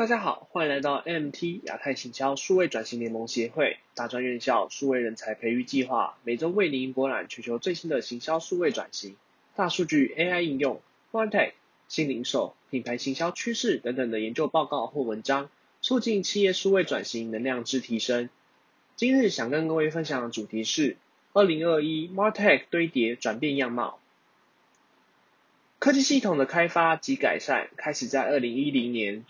大家好，欢迎来到 MT 亚太行销数位转型联盟协会大专院校数位人才培育计划，每周为您博览全球最新的行销数位转型、大数据 AI 应用、Martech 新零售、品牌行销趋势等等的研究报告或文章，促进企业数位转型能量之提升。今日想跟各位分享的主题是二零二一 Martech 堆叠转变样貌。科技系统的开发及改善开始在二零一零年。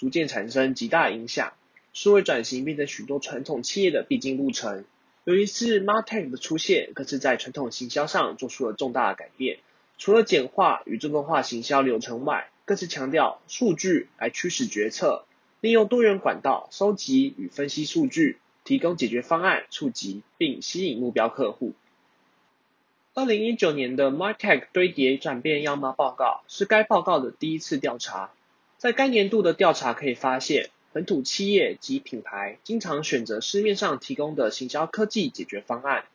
逐渐产生极大影响，数位转型变成许多传统企业的必经路程。由于是 Martech 的出现，更是在传统行销上做出了重大的改变。除了简化与自动化行销流程外，更是强调数据来驱使决策，利用多元管道收集与分析数据，提供解决方案，触及并吸引目标客户。二零一九年的 Martech 堆叠转变样貌报告是该报告的第一次调查。在该年度的调查可以发现，本土企业及品牌经常选择市面上提供的行销科技解决方案，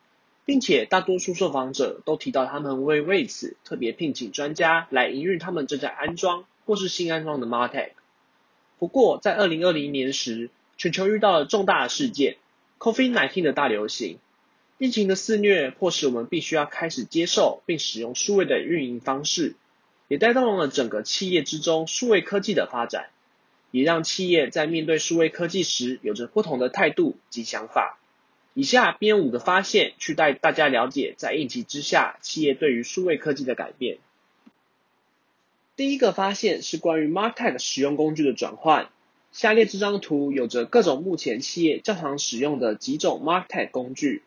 并且大多数受访者都提到他们会为此特别聘请专家来营运他们正在安装或是新安装的 Martech。不过，在二零二零年时，全球遇到了重大的事件 ——COVID-19 的大流行。疫情的肆虐迫使我们必须要开始接受并使用数位的运营方式。也带动了整个企业之中数位科技的发展，也让企业在面对数位科技时有着不同的态度及想法。以下编五个发现，去带大家了解在疫情之下企业对于数位科技的改变。第一个发现是关于 Martech 使用工具的转换。下列这张图有着各种目前企业较常使用的几种 Martech 工具。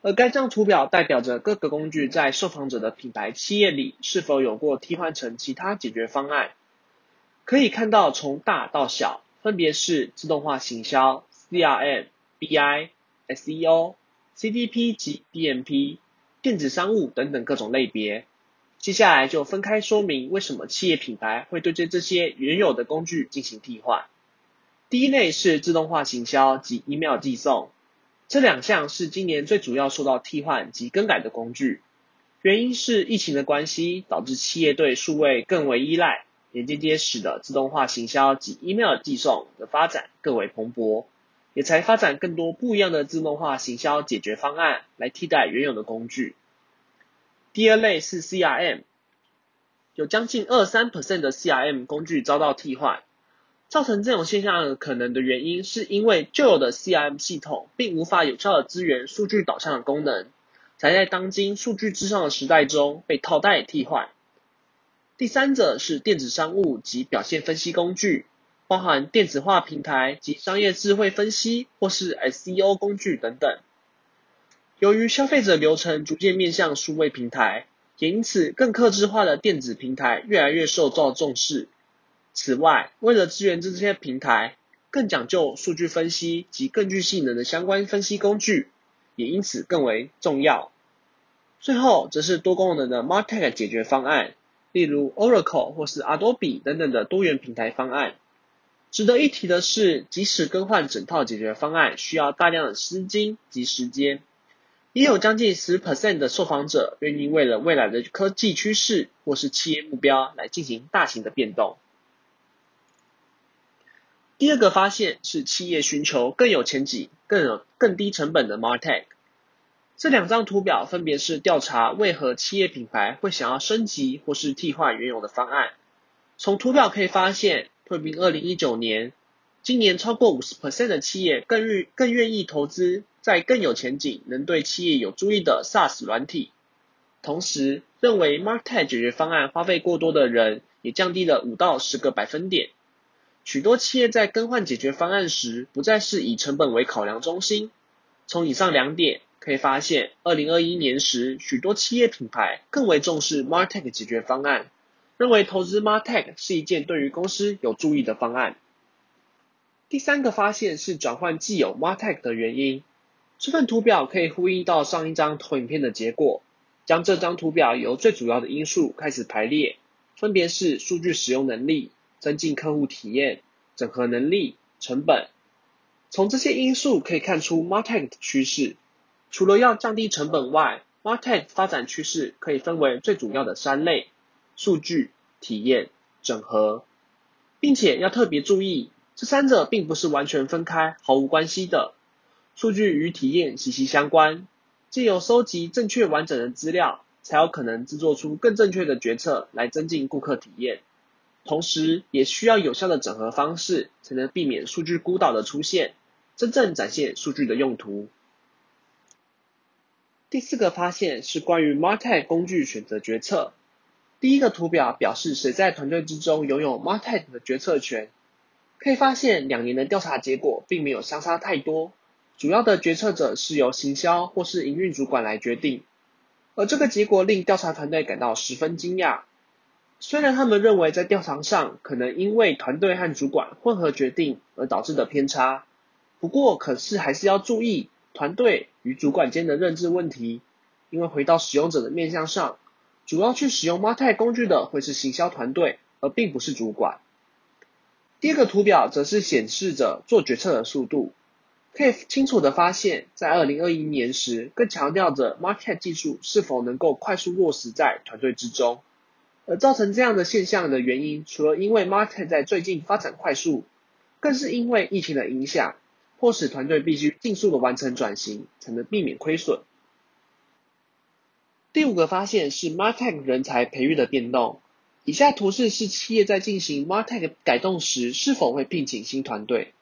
而该张图表代表着各个工具在受访者的品牌企业里是否有过替换成其他解决方案。可以看到，从大到小，分别是自动化行销、CRM、BI、SEO、CDP 及 DMP、电子商务等等各种类别。接下来就分开说明为什么企业品牌会对这这些原有的工具进行替换。第一类是自动化行销及 email 寄送。这两项是今年最主要受到替换及更改的工具，原因是疫情的关系，导致企业对数位更为依赖，也间接使得自动化行销及 email 寄送的发展更为蓬勃，也才发展更多不一样的自动化行销解决方案来替代原有的工具。第二类是 CRM，有将近二三 percent 的 CRM 工具遭到替换。造成这种现象可能的原因，是因为旧有的 CRM 系统并无法有效的支援数据导向的功能，才在当今数据至上的时代中被淘汰替换。第三者是电子商务及表现分析工具，包含电子化平台及商业智慧分析或是 SEO 工具等等。由于消费者流程逐渐面向数位平台，也因此更客制化的电子平台越来越受到重视。此外，为了支援这些平台，更讲究数据分析及更具性能的相关分析工具，也因此更为重要。最后，则是多功能的 Martech 解决方案，例如 Oracle 或是 Adobe 等等的多元平台方案。值得一提的是，即使更换整套解决方案需要大量的资金及时间，也有将近十 percent 的受访者愿意为了未来的科技趋势或是企业目标来进行大型的变动。第二个发现是企业寻求更有前景、更有更低成本的 Martech。这两张图表分别是调查为何企业品牌会想要升级或是替换原有的方案。从图表可以发现，退兵二零一九年，今年超过五十 percent 的企业更愿更愿意投资在更有前景、能对企业有注意的 SaaS 软体。同时，认为 Martech 解决方案花费过多的人也降低了五到十个百分点。许多企业在更换解决方案时，不再是以成本为考量中心。从以上两点可以发现，二零二一年时，许多企业品牌更为重视 Martech 解决方案，认为投资 Martech 是一件对于公司有注意的方案。第三个发现是转换既有 Martech 的原因。这份图表可以呼应到上一张投影片的结果，将这张图表由最主要的因素开始排列，分别是数据使用能力。增进客户体验、整合能力、成本，从这些因素可以看出 Martech 的趋势。除了要降低成本外，Martech 发展趋势可以分为最主要的三类：数据、体验、整合，并且要特别注意，这三者并不是完全分开、毫无关系的。数据与体验息息相关，借由收集正确完整的资料，才有可能制作出更正确的决策来增进顾客体验。同时，也需要有效的整合方式，才能避免数据孤岛的出现，真正展现数据的用途。第四个发现是关于 Martech 工具选择决策。第一个图表表示谁在团队之中拥有 Martech 的决策权。可以发现两年的调查结果并没有相差太多，主要的决策者是由行销或是营运主管来决定。而这个结果令调查团队感到十分惊讶。虽然他们认为在调查上可能因为团队和主管混合决定而导致的偏差，不过可是还是要注意团队与主管间的认知问题，因为回到使用者的面向上，主要去使用 Martech 工具的会是行销团队，而并不是主管。第二个图表则是显示着做决策的速度，可以清楚的发现，在二零二一年时更强调着 Martech 技术是否能够快速落实在团队之中。而造成这样的现象的原因，除了因为 Martech 在最近发展快速，更是因为疫情的影响，迫使团队必须迅速的完成转型，才能避免亏损。第五个发现是 Martech 人才培育的变动。以下图示是企业在进行 Martech 改动时是否会聘请新团队。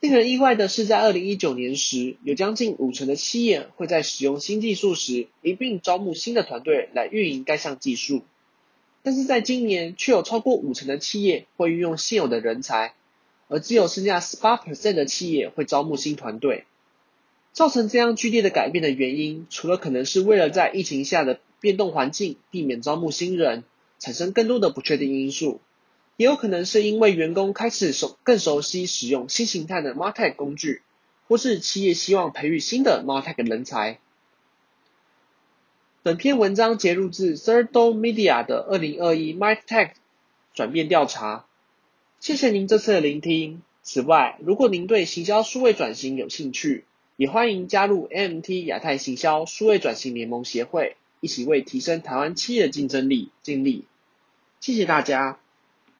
令人意外的是，在二零一九年时，有将近五成的企业会在使用新技术时一并招募新的团队来运营该项技术。但是在今年，却有超过五成的企业会运用现有的人才，而只有剩下十八 percent 的企业会招募新团队。造成这样剧烈的改变的原因，除了可能是为了在疫情下的变动环境避免招募新人，产生更多的不确定因素，也有可能是因为员工开始熟更熟悉使用新形态的 Martech 工具，或是企业希望培育新的 Martech 人才。本篇文章结录自 Third Media 的二零二一 Martech 转变调查。谢谢您这次的聆听。此外，如果您对行销数位转型有兴趣，也欢迎加入 MT 亚太行销数位转型联盟协会，一起为提升台湾企业的竞争力尽力。谢谢大家。